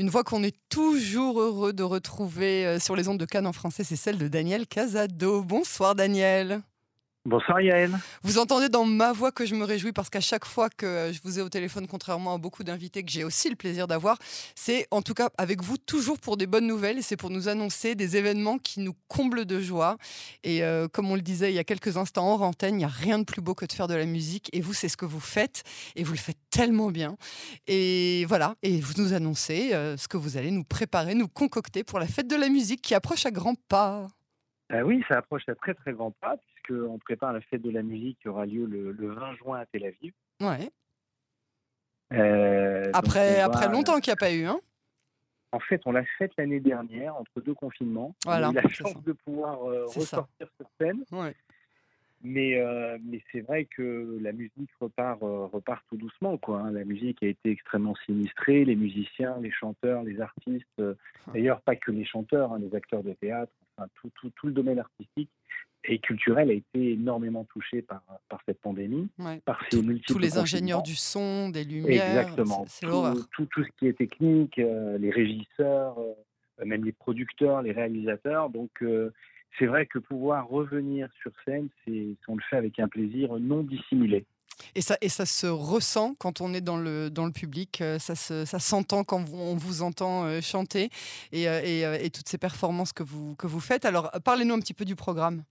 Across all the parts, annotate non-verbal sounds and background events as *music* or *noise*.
Une voix qu'on est toujours heureux de retrouver euh, sur les ondes de Cannes en français, c'est celle de Daniel Casado. Bonsoir Daniel. Bonsoir Yael. Vous entendez dans ma voix que je me réjouis parce qu'à chaque fois que je vous ai au téléphone, contrairement à beaucoup d'invités que j'ai aussi le plaisir d'avoir, c'est en tout cas avec vous toujours pour des bonnes nouvelles et c'est pour nous annoncer des événements qui nous comblent de joie. Et euh, comme on le disait il y a quelques instants en antenne, il n'y a rien de plus beau que de faire de la musique et vous, c'est ce que vous faites et vous le faites tellement bien. Et voilà, et vous nous annoncez euh, ce que vous allez nous préparer, nous concocter pour la fête de la musique qui approche à grands pas. Euh, oui, ça approche à très très grands pas, puisqu'on prépare la fête de la musique qui aura lieu le, 20 juin à Tel Aviv. Ouais. Euh, après, après longtemps qu'il n'y a pas eu, hein En fait, on l'a faite l'année dernière, entre deux confinements. Voilà, on a eu la chance de pouvoir euh, ressortir sur scène. Ouais. Mais, mais c'est vrai que la musique repart, repart tout doucement. Quoi, hein. La musique a été extrêmement sinistrée. Les musiciens, les chanteurs, les artistes, ah. d'ailleurs pas que les chanteurs, hein, les acteurs de théâtre, tout, tout, tout, le domaine artistique et culturel a été énormément touché par, par cette pandémie, par ces Tous les ingénieurs du son, des lumières. Exactement. C'est tout, tout, ce qui est technique, euh, les régisseurs, euh, même les producteurs, les réalisateurs. Donc, euh, c'est vrai que pouvoir revenir sur scène, c'est, on le fait avec un plaisir non dissimulé. Et ça, et ça se ressent quand on est dans le, dans le public, euh, ça, ça s'entend quand on vous entend euh, chanter et, euh, et, et, toutes ces performances que vous, que vous faites. Alors, parlez-nous un petit peu du programme.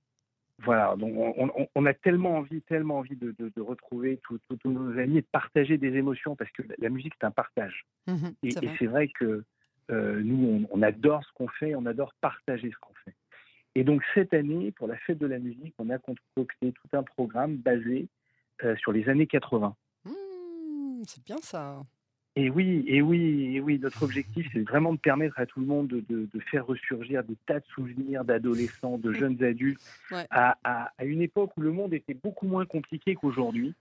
Voilà, donc on, on, a tellement envie, tellement envie de, de, retrouver tous nos amis et de partager des émotions parce que la musique, c'est un partage. Mmh et c'est vrai. que nous, on, adore ce qu'on fait, on adore partager ce qu'on fait. Et donc cette année, pour la fête de la musique, on a concocté tout un programme basé euh, sur les années 80. Mmh, c'est bien ça. Et oui, et oui, et oui, notre objectif, c'est vraiment de permettre à tout le monde de, faire ressurgir des tas de souvenirs d'adolescents, de jeunes adultes, à, une époque où le monde était beaucoup moins compliqué qu'aujourd'hui.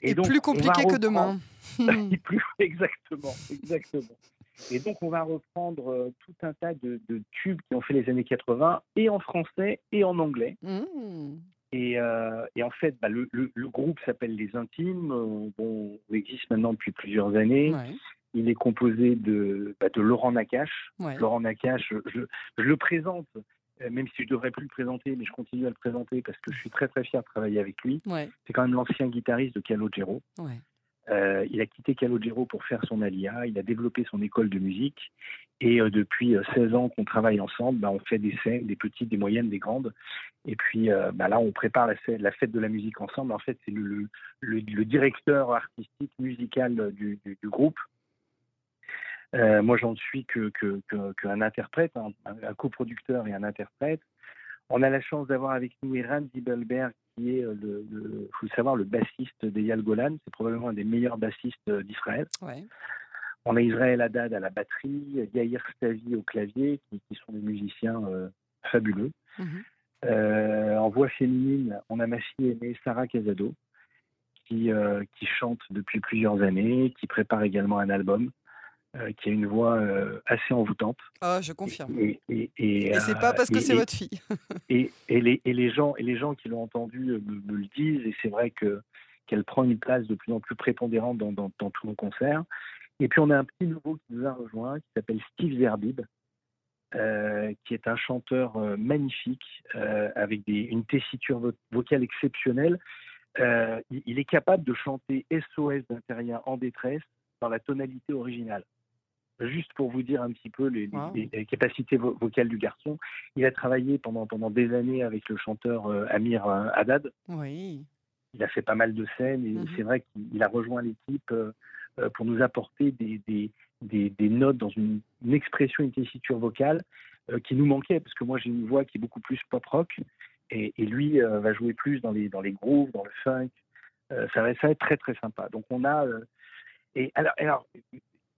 Et, donc, plus compliqué que demain. *laughs* *laughs* plus, exactement, exactement. Et donc, on va reprendre euh, tout un tas de, tubes qui ont fait les années 80, et en français et en anglais. Mmh. Euh, et, en fait, bah, le, groupe s'appelle Les Intimes. Euh, bon, on existe maintenant depuis plusieurs années. Il est composé de, bah, de Laurent Nakache. Laurent Nakache, je, le présente, euh, même si je devrais plus le présenter, mais je continue à le présenter parce que je suis très très fier de travailler avec lui. C'est quand même l'ancien guitariste de Calogero. Euh, il a quitté Calogero pour faire son alia, il a développé son école de musique et euh, depuis 16 euh, ans qu'on travaille ensemble, bah, on fait des scènes, des petites, des moyennes, des grandes. Et puis bah, là, on prépare la fête, de la musique ensemble. En fait, c'est le, directeur artistique, musical du, groupe. moi, j'en suis qu'un interprète, un, un, coproducteur et un interprète. On a la chance d'avoir avec nous Eran Zibelberg, qui est, euh, le, faut le savoir, le bassiste d'Eyal Golan. C'est probablement un des meilleurs bassistes euh, d'Israël. On a Israël Haddad à la batterie, Yair Stavi au clavier, qui, sont des musiciens euh, fabuleux. Mhm. en voix féminine, on a ma fille aînée Sarah Casado, qui, qui chante depuis plusieurs années, qui prépare également un album. Euh, qui a une voix euh, assez envoûtante. Ah, je confirme. Et, et, et, c'est pas parce que c'est votre fille. *laughs* et, les, et, les gens, et les gens qui l'ont entendue euh, me, le disent, et c'est vrai que qu'elle prend une place de plus en plus prépondérante dans, dans, tous nos concerts. Et puis on a un petit nouveau qui nous a rejoint, qui s'appelle Steve Zerbib, qui est un chanteur magnifique, avec des, une tessiture vocale exceptionnelle. il, il, est capable de chanter SOS d'un terrien en détresse dans la tonalité originale juste pour vous dire un petit peu les, capacités vocales du garçon, il a travaillé pendant, pendant des années avec le chanteur euh, Amir euh, Haddad. Oui. Il a fait pas mal de scènes et mhm. c'est vrai qu'il a rejoint l'équipe euh, pour nous apporter des, des, des, notes dans une, expression, une tessiture vocale qui nous manquait parce que moi j'ai une voix qui est beaucoup plus pop rock et, lui va jouer plus dans les, dans les grooves, dans le funk. ça, va, ça va être très très sympa. Donc on a. et alors, alors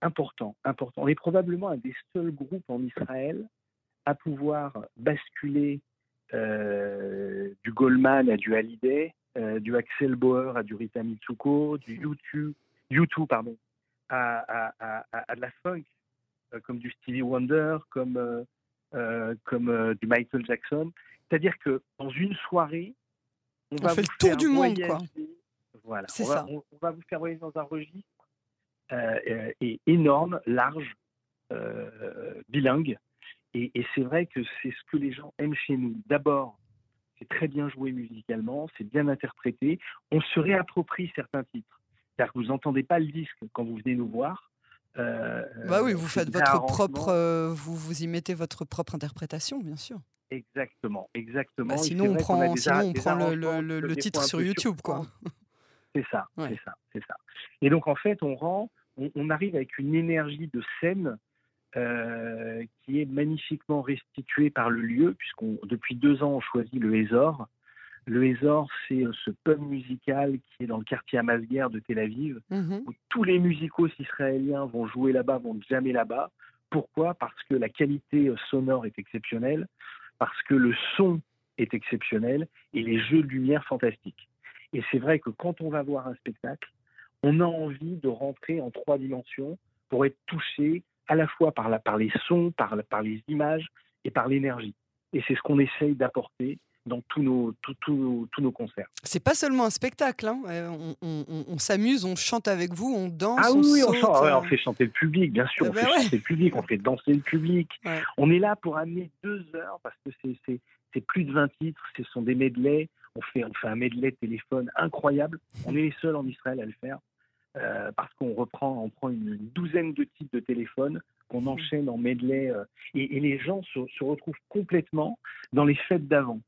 important, important. On est probablement un des seuls groupes en Israël à pouvoir basculer euh, du Goldman à du Hallyday, euh, du Axel Bauer à du Rita Mitsuko, du YouTube, YouTube pardon, à, à, de la funk, euh, comme du Stevie Wonder, comme, comme du Michael Jackson. C'est-à-dire que dans une soirée, on, va fait le tour du monde, quoi. Voilà, on va vous faire voyager dans un registre euh, est énorme, large, bilingue. Et, c'est vrai que c'est ce que les gens aiment chez nous. D'abord, c'est très bien joué musicalement, c'est bien interprété. On se réapproprie certains titres. C'est-à-dire que vous n'entendez pas le disque quand vous venez nous voir. bah oui, vous faites votre propre, vous vous y mettez votre propre interprétation, bien sûr. Exactement, exactement. Bah, sinon, on prend, on prend le, le, le titre sur YouTube, quoi. C'est ça, c'est ça, c'est ça. Et donc en fait, on rend, on, arrive avec une énergie de scène euh, qui est magnifiquement restituée par le lieu, puisqu'on depuis deux ans on choisit le Hésor. Le Hésor, c'est euh, ce pub musical qui est dans le quartier Amasguer de Tel Aviv, mmh où tous les musicos israéliens vont jouer là-bas, vont jamais là-bas. Pourquoi? Parce que la qualité euh, sonore est exceptionnelle, parce que le son est exceptionnel et les jeux de lumière fantastiques. Et c'est vrai que quand on va voir un spectacle, on a envie de rentrer en trois dimensions pour être touché à la fois par, la, par les sons, par, par les images et par l'énergie. Et c'est ce qu'on essaye d'apporter dans tous nos, tous, tous, tous nos concerts. C'est pas seulement un spectacle, hein. Euh, on, s'amuse, on chante avec vous, on danse. Ah oui, on, on, fait chanter le public, bien sûr, eh on ben fait chanter le public, on fait danser le public. On est là pour amener deux heures parce que c'est plus de 20 titres, ce sont des medleys. On fait, on fait un medley de téléphone incroyable. On est les seuls en Israël à le faire. Euh, parce qu'on reprend, on prend une douzaine de types de téléphones qu'on mmh. enchaîne en medley euh, et, les gens se, retrouvent complètement dans les fêtes d'avant.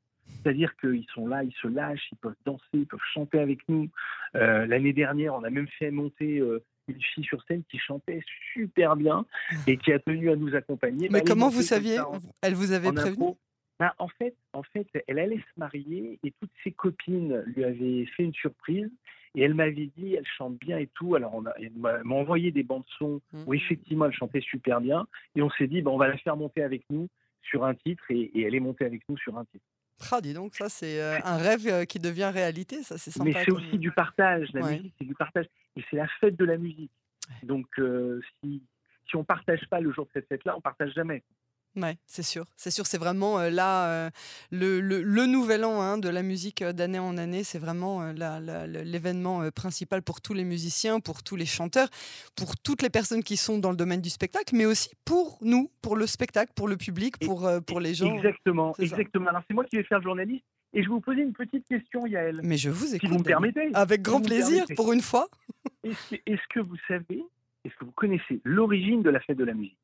C'est-à-dire qu'ils sont là, ils se lâchent, ils peuvent danser, ils peuvent chanter avec nous. Euh, l'année dernière, on a même fait monter une fille sur scène qui chantait super bien et qui a tenu à nous accompagner. Mais comment vous saviez Elle vous avait prévenu? Ben, en, fait, en fait, elle allait se marier et toutes ses copines lui avaient fait une surprise et elle m'avait dit, elle chante bien et tout. Alors, on a, elle m'a envoyé des bandes son où mmh. effectivement elle chantait super bien. Et on s'est dit, ben, on va la faire monter avec nous sur un titre et, elle est montée avec nous sur un titre. Ah, dis donc, ça c'est euh, un rêve euh, qui devient réalité, ça c'est sympa. Mais c'est aussi du partage, la musique c'est du partage. Et c'est la fête de la musique. Donc euh, si, si on ne partage pas le jour de cette fête-là, on ne partage jamais. Ouais, c'est sûr. C'est sûr, c'est vraiment euh, là euh, le, le, nouvel an hein, de la musique euh, d'année en année. C'est vraiment l'événement principal pour tous les musiciens, pour tous les chanteurs, pour toutes les personnes qui sont dans le domaine du spectacle, mais aussi pour nous, pour le spectacle, pour le public, pour, pour les gens. Exactement, exactement. Alors c'est moi qui vais faire journaliste et je vais vous poser une petite question, Yael. Mais je vous écoute. Si vous me permettez. Avec grand plaisir, pour une fois. Est-ce que vous savez, est-ce que vous connaissez l'origine de la fête de la musique?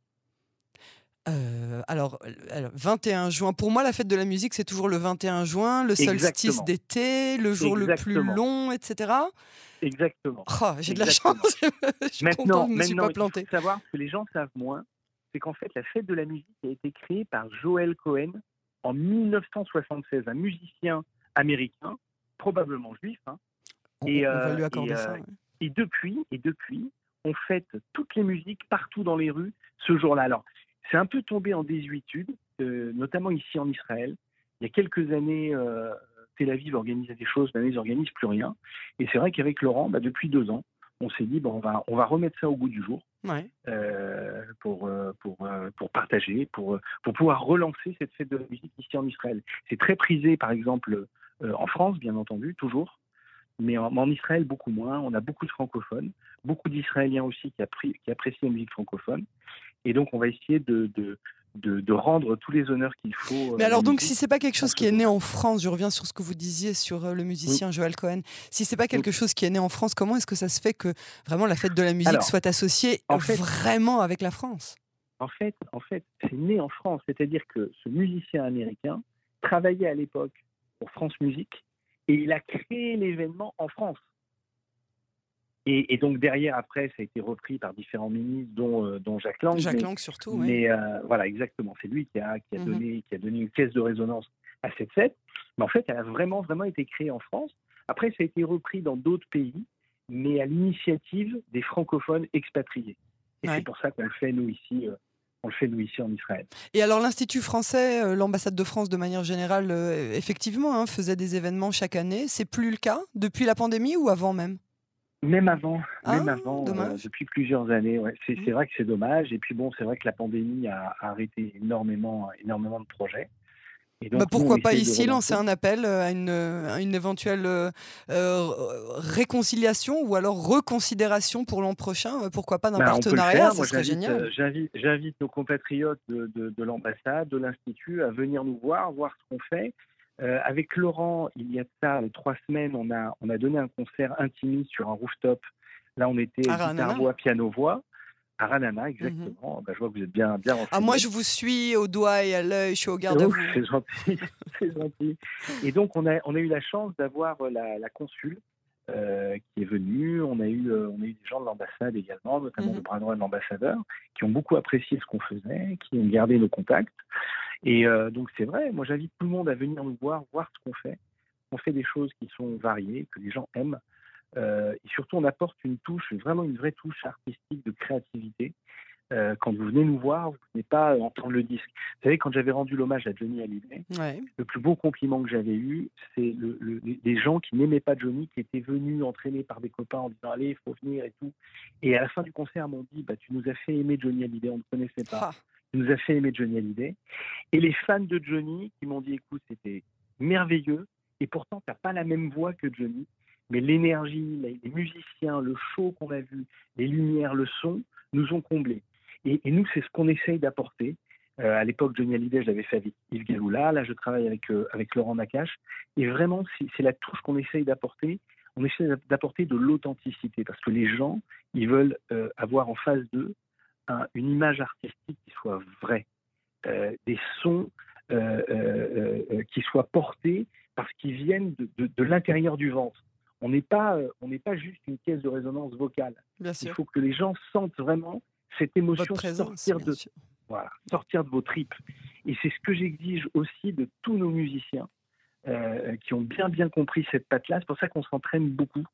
Euh, alors, 21 juin. Pour moi, la fête de la musique, c'est toujours le 21 juin, le solstice d'été, le jour le plus long, etc. Exactement. Oh, j'ai de la chance. *laughs* je suis maintenant, je me suis pas planté. Il faut savoir ce que les gens savent moins, c'est qu'en fait, la fête de la musique a été créée par Joel Cohen en 1976, un musicien américain, probablement juif. Hein. et, on va lui accorder ça. Euh, et depuis, et depuis, on fête toutes les musiques partout dans les rues ce jour-là. Alors, c'est un peu tombé en désuétude, euh, notamment ici en Israël. Il y a quelques années, euh, Tel Aviv organisait des choses, maintenant ils n'organisent plus rien. Et c'est vrai qu'avec Laurent, bah, depuis deux ans, on s'est dit, on, va, on va remettre ça au goût du jour euh, pour, pour, pour partager, pour, pour pouvoir relancer cette fête de la musique ici en Israël. C'est très prisé, par exemple, en France, bien entendu, toujours mais en, Israël beaucoup moins. On a beaucoup de francophones, beaucoup d'Israéliens aussi qui, apprécient la musique francophone. Et donc, on va essayer de, de, de, rendre tous les honneurs qu'il faut. Euh, Mais alors, donc, si c'est pas quelque chose qui est né en France, je reviens sur ce que vous disiez sur euh, le musicien Joël Cohen. Si c'est pas quelque chose qui est né en France, comment est-ce que ça se fait que vraiment la fête de la musique soit associée vraiment avec la France? En fait, en fait, c'est né en France, c'est-à-dire que ce musicien américain travaillait à l'époque pour France Musique et il a créé l'événement en France. Et, donc derrière, après, ça a été repris par différents ministres, dont, euh, dont Jacques Lang. Jacques Lang surtout, oui. Mais euh, voilà, exactement. C'est lui qui a, qui, a donné, qui a donné une caisse de résonance à cette fête. Mais en fait, elle a vraiment, vraiment été créée en France. Après, ça a été repris dans d'autres pays, mais à l'initiative des francophones expatriés. Et c'est pour ça qu'on le fait, nous, ici, euh, on le fait nous ici en Israël. Et alors l'Institut français, euh, l'ambassade de France de manière générale, effectivement, hein, faisait des événements chaque année. C'est plus le cas depuis la pandémie ou avant même? Même avant, même ah, avant, euh, depuis plusieurs années. Ouais. C'est mmh. vrai que c'est dommage. Et puis bon, c'est vrai que la pandémie a, arrêté énormément, énormément de projets. bah, pourquoi pas ici lancer un appel à une, une éventuelle réconciliation ou alors reconsidération pour l'an prochain Pourquoi pas d'un bah, partenariat Ça serait génial. J'invite nos compatriotes de l'ambassade, de l'Institut à venir nous voir, voir ce qu'on fait. Euh, avec Laurent, il y a ça trois semaines, on a, on a donné un concert intimiste sur un rooftop. Là, on était guitare-voix, piano-voix. À Ranana, exactement. Mhm. Bah, je vois que vous êtes bien, bien Ah, moi, je vous suis au doigt et à l'œil, je suis au *laughs* garde vous. C'est gentil, *laughs* c'est gentil. Et donc, on a, on a eu la chance d'avoir euh, la, la consul euh, qui est venue. On a eu, on a eu des gens de l'ambassade également, notamment mhm. le bras droit de l'ambassadeur, qui ont beaucoup apprécié ce qu'on faisait, qui ont gardé nos contacts. Et euh, donc c'est vrai, moi j'invite tout le monde à venir nous voir, voir ce qu'on fait. On fait des choses qui sont variées, que les gens aiment. Euh, et surtout, on apporte une touche, vraiment une vraie touche artistique de créativité. Euh, quand vous venez nous voir, vous venez pas entendre le disque. Vous savez, quand j'avais rendu l'hommage à Johnny Hallyday, le plus beau compliment que j'avais eu, c'est le, les gens qui n'aimaient pas Johnny, qui étaient venus entraînés par des copains en disant allez, il faut venir et tout. Et à la fin du concert, m'ont dit bah, tu nous as fait aimer Johnny Hallyday, on ne connaissait pas. Ah nous a fait aimer Johnny Hallyday. Et les fans de Johnny qui m'ont dit écoute, c'était merveilleux, et pourtant, tu n'as pas la même voix que Johnny, mais l'énergie, les musiciens, le show qu'on a vu, les lumières, le son, nous ont comblés. Et, nous, c'est ce qu'on essaye d'apporter. Euh, à l'époque, Johnny Hallyday, je l'avais fait avec Yves Galoula. Là, je travaille avec, euh, avec Laurent Nakache. Et vraiment, c'est la touche qu'on essaye d'apporter. On essaie d'apporter de l'authenticité parce que les gens, ils veulent euh, avoir en face d'eux une image artistique qui soit vraie, euh, des sons euh, euh, qui soient portés parce qu'ils viennent de, l'intérieur du ventre. On n'est pas, on n'est pas juste une caisse de résonance vocale. Il faut que les gens sentent vraiment cette émotion sortir de, voilà, sortir de vos tripes. Et c'est ce que j'exige aussi de tous nos musiciens. qui ont bien bien compris cette patte-là. C'est pour ça qu'on s'entraîne beaucoup.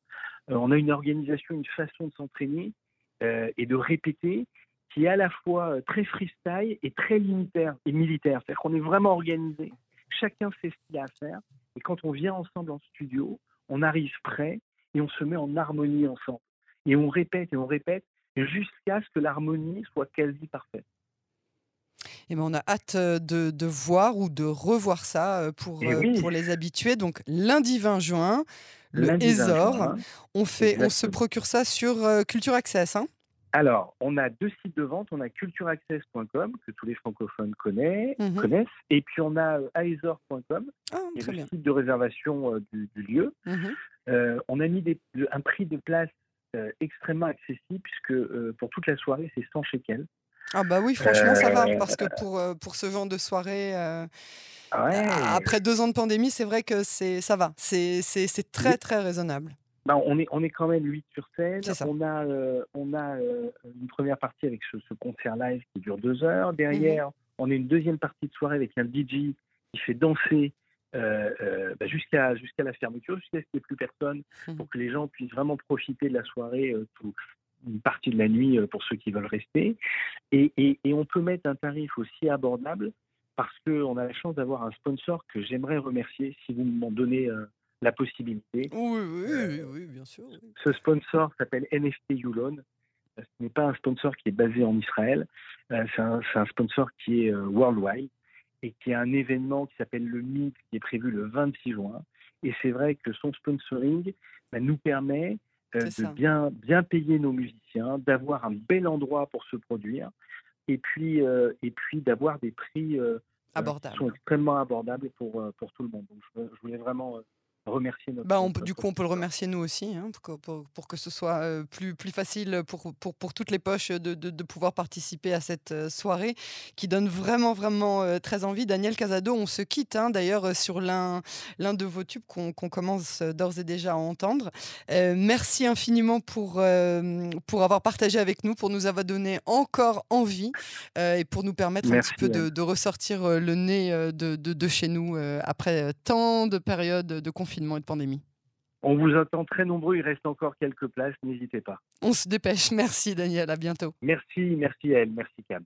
on a une organisation, une façon de s'entraîner et de répéter qui est à la fois euh, très freestyle et très militaire. Et militaire. C'est-à-dire qu'on est vraiment organisé. Chacun sait ce qu'il a à faire. Et quand on vient ensemble en studio, on arrive prêt et on se met en harmonie ensemble. Et on répète et on répète jusqu'à ce que l'harmonie soit quasi parfaite. Et eh ben on a hâte euh, de, voir ou de revoir ça euh, pour, eh pour les habitués. Donc lundi 20 juin, le Ezor. On, fait, on se procure ça sur Culture Access. Hein alors, on a deux sites de vente. On a cultureaccess.com, que tous les francophones connaissent, mmh connaissent et puis on a euh, aesor.com, ah, qui est le site de réservation euh, du, lieu. Mmh euh, on a mis un prix de place extrêmement accessible, puisque pour toute la soirée, c'est 100 shekels. Ah bah oui, franchement, ça va, parce que pour, pour ce genre de soirée, après deux ans de pandémie, c'est vrai que ça va. C'est très, très raisonnable. Bah, on, est, on est quand même 8 sur scène. On a, euh, on a euh, une première partie avec ce, concert live qui dure deux heures. Derrière, mmh on a une deuxième partie de soirée avec un DJ qui fait danser euh, bah, jusqu'à jusqu'à la fermeture, jusqu'à ce qu'il n'y ait plus personne, mmh pour que les gens puissent vraiment profiter de la soirée tout, une partie de la nuit pour ceux qui veulent rester. Et, et, et on peut mettre un tarif aussi abordable parce qu'on a la chance d'avoir un sponsor que j'aimerais remercier si vous m'en donnez la possibilité. Oui, oui, euh, oui, bien sûr. Ce sponsor s'appelle NFT Yulon. Ce n'est pas un sponsor qui est basé en Israël, euh, c'est un, sponsor qui est euh, worldwide et qui a un événement qui s'appelle le Meet qui est prévu le 26 juin. Et c'est vrai que son sponsoring bah, nous permet de bien, bien payer nos musiciens, d'avoir un bel endroit pour se produire et puis, et puis d'avoir des prix qui sont extrêmement abordables pour, pour tout le monde. Donc je, je voulais vraiment remercier notre. Bah, du coup, on peut le remercier nous aussi, hein, pour, que ce soit plus, plus facile pour, pour, pour toutes les poches de, de, pouvoir participer à cette soirée qui donne vraiment, vraiment très envie. Daniel Casado, on se quitte hein, d'ailleurs sur l'un de vos tubes qu'on commence d'ores et déjà à entendre. merci infiniment pour, pour avoir partagé avec nous, pour nous avoir donné encore envie et pour nous permettre un petit peu de, de ressortir le nez de, de chez nous après tant de périodes de confinement et de pandémie On vous attend très nombreux, il reste encore quelques places, n'hésitez pas. On se dépêche. Merci Daniel, à bientôt. Merci, merci elle, merci Cam.